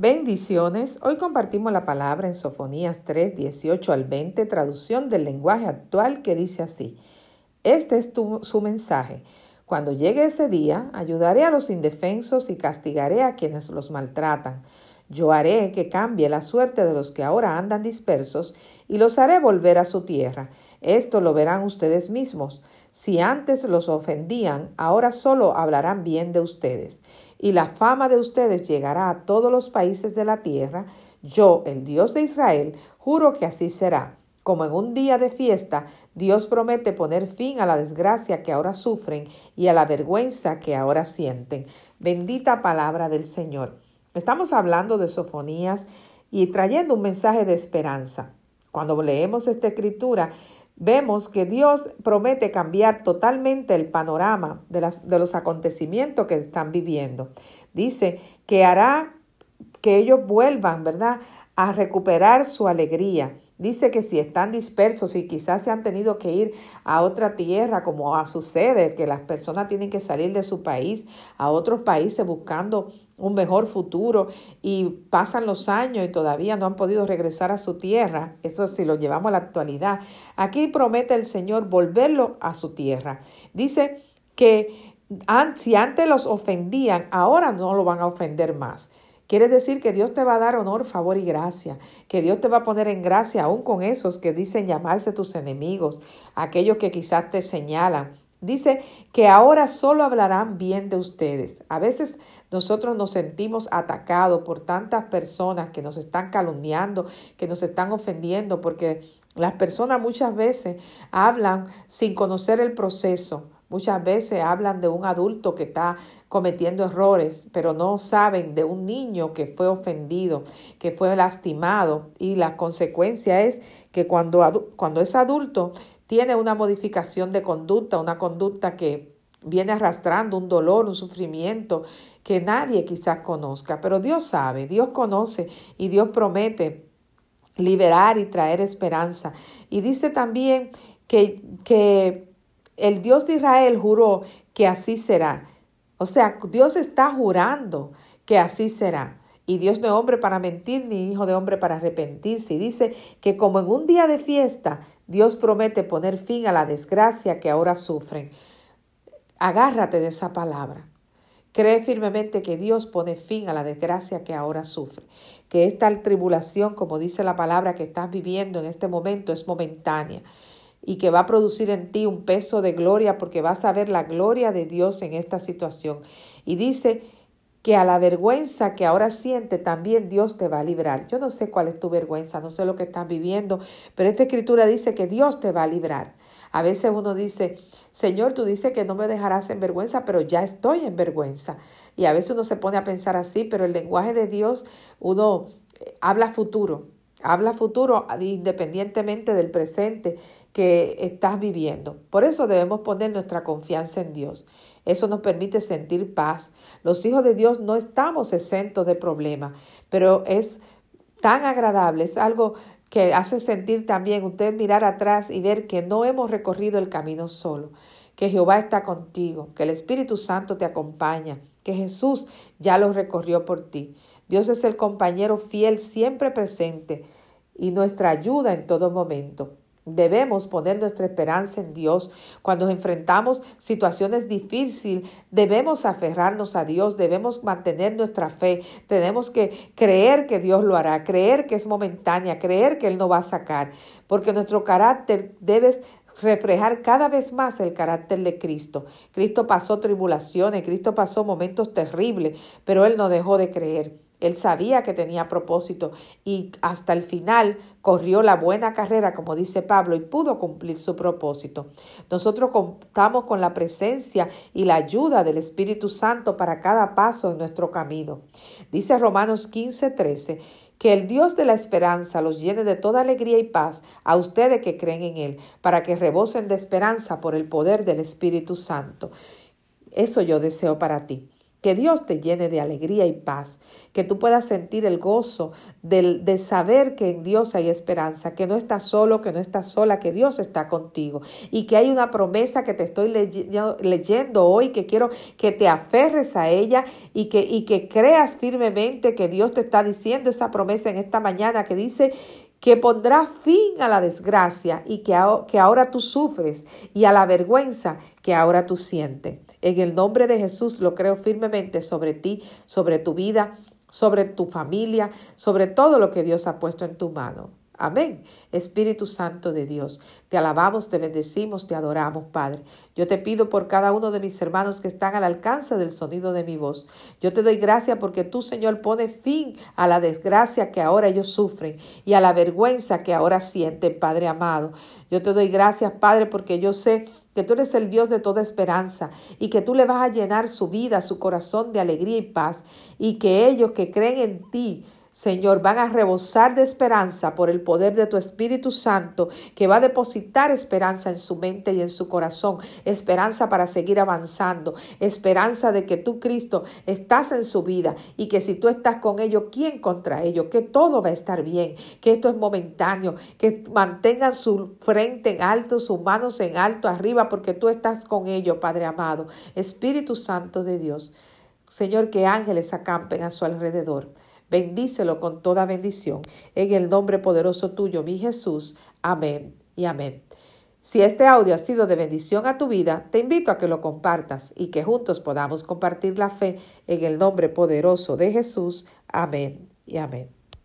Bendiciones. Hoy compartimos la palabra en Sofonías 3, 18 al 20, traducción del lenguaje actual que dice así. Este es su mensaje. Cuando llegue ese día, ayudaré a los indefensos y castigaré a quienes los maltratan. Yo haré que cambie la suerte de los que ahora andan dispersos y los haré volver a su tierra. Esto lo verán ustedes mismos. Si antes los ofendían, ahora solo hablarán bien de ustedes y la fama de ustedes llegará a todos los países de la tierra, yo, el Dios de Israel, juro que así será. Como en un día de fiesta, Dios promete poner fin a la desgracia que ahora sufren y a la vergüenza que ahora sienten. Bendita palabra del Señor. Estamos hablando de sofonías y trayendo un mensaje de esperanza. Cuando leemos esta escritura, vemos que Dios promete cambiar totalmente el panorama de, las, de los acontecimientos que están viviendo. Dice que hará que ellos vuelvan, ¿verdad?, a recuperar su alegría. Dice que si están dispersos y quizás se han tenido que ir a otra tierra, como sucede, que las personas tienen que salir de su país a otros países buscando un mejor futuro y pasan los años y todavía no han podido regresar a su tierra, eso si lo llevamos a la actualidad, aquí promete el Señor volverlo a su tierra. Dice que si antes los ofendían, ahora no lo van a ofender más. Quiere decir que Dios te va a dar honor, favor y gracia, que Dios te va a poner en gracia aún con esos que dicen llamarse tus enemigos, aquellos que quizás te señalan, Dice que ahora solo hablarán bien de ustedes. A veces nosotros nos sentimos atacados por tantas personas que nos están calumniando, que nos están ofendiendo, porque las personas muchas veces hablan sin conocer el proceso. Muchas veces hablan de un adulto que está cometiendo errores, pero no saben de un niño que fue ofendido, que fue lastimado. Y la consecuencia es que cuando, cuando es adulto tiene una modificación de conducta, una conducta que viene arrastrando un dolor, un sufrimiento que nadie quizás conozca, pero Dios sabe, Dios conoce y Dios promete liberar y traer esperanza. Y dice también que, que el Dios de Israel juró que así será. O sea, Dios está jurando que así será. Y Dios no es hombre para mentir, ni hijo de hombre para arrepentirse. Y dice que como en un día de fiesta, Dios promete poner fin a la desgracia que ahora sufren. Agárrate de esa palabra. Cree firmemente que Dios pone fin a la desgracia que ahora sufre, que esta tribulación, como dice la palabra que estás viviendo en este momento, es momentánea y que va a producir en ti un peso de gloria porque vas a ver la gloria de Dios en esta situación. Y dice que a la vergüenza que ahora siente también Dios te va a librar. Yo no sé cuál es tu vergüenza, no sé lo que estás viviendo, pero esta escritura dice que Dios te va a librar. A veces uno dice, Señor, tú dices que no me dejarás en vergüenza, pero ya estoy en vergüenza. Y a veces uno se pone a pensar así, pero el lenguaje de Dios, uno eh, habla futuro, habla futuro independientemente del presente que estás viviendo. Por eso debemos poner nuestra confianza en Dios. Eso nos permite sentir paz. Los hijos de Dios no estamos exentos de problemas, pero es tan agradable, es algo que hace sentir también usted mirar atrás y ver que no hemos recorrido el camino solo, que Jehová está contigo, que el Espíritu Santo te acompaña, que Jesús ya lo recorrió por ti. Dios es el compañero fiel siempre presente y nuestra ayuda en todo momento. Debemos poner nuestra esperanza en Dios. Cuando enfrentamos situaciones difíciles, debemos aferrarnos a Dios, debemos mantener nuestra fe, tenemos que creer que Dios lo hará, creer que es momentánea, creer que Él no va a sacar, porque nuestro carácter debe reflejar cada vez más el carácter de Cristo. Cristo pasó tribulaciones, Cristo pasó momentos terribles, pero Él no dejó de creer. Él sabía que tenía propósito y hasta el final corrió la buena carrera, como dice Pablo, y pudo cumplir su propósito. Nosotros contamos con la presencia y la ayuda del Espíritu Santo para cada paso en nuestro camino. Dice Romanos 15, 13, que el Dios de la esperanza los llene de toda alegría y paz a ustedes que creen en Él, para que rebosen de esperanza por el poder del Espíritu Santo. Eso yo deseo para ti Que Dios te llene de alegría y paz, que tú puedas sentir el gozo de saber que en Dios hay esperanza, que no estás solo, que no estás sola, que Dios está contigo y que hay una promesa que te estoy leyendo hoy, que quiero que te aferres a ella y que, y que creas firmemente que Dios te está diciendo esa promesa en esta mañana que dice que pondrá fin a la desgracia y que, que ahora tú sufres y a la vergüenza que ahora tú sientes. En el nombre de Jesús lo creo firmemente sobre ti, sobre tu vida, sobre tu familia, sobre todo lo que Dios ha puesto en tu mano. Amén. Espíritu Santo de Dios, te alabamos, te bendecimos, te adoramos, Padre. Yo te pido por cada uno de mis hermanos que están al alcance del sonido de mi voz. Yo te doy gracias porque tú, Señor, pones fin a la desgracia que ahora ellos sufren y a la vergüenza que ahora sienten, Padre amado. Yo te doy gracias, Padre, porque yo sé que tú eres el Dios de toda esperanza y que tú le vas a llenar su vida, su corazón de alegría y paz y que ellos que creen en ti, Señor, van a rebosar de esperanza por el poder de tu Espíritu Santo, que va a depositar esperanza en su mente y en su corazón, esperanza para seguir avanzando, esperanza de que tú, Cristo, estás en su vida y que si tú estás con ellos, ¿quién contra ellos? Que todo va a estar bien, que esto es momentáneo, que mantengan su frente en alto, sus manos en alto, arriba, porque tú estás con ellos, Padre amado. Espíritu Santo de Dios, Señor, que ángeles acampen a su alrededor. Bendícelo con toda bendición. En el nombre poderoso tuyo, mi Jesús. Amén y amén. Si este audio ha sido de bendición a tu vida, te invito a que lo compartas y que juntos podamos compartir la fe en el nombre poderoso de Jesús. Amén y amén.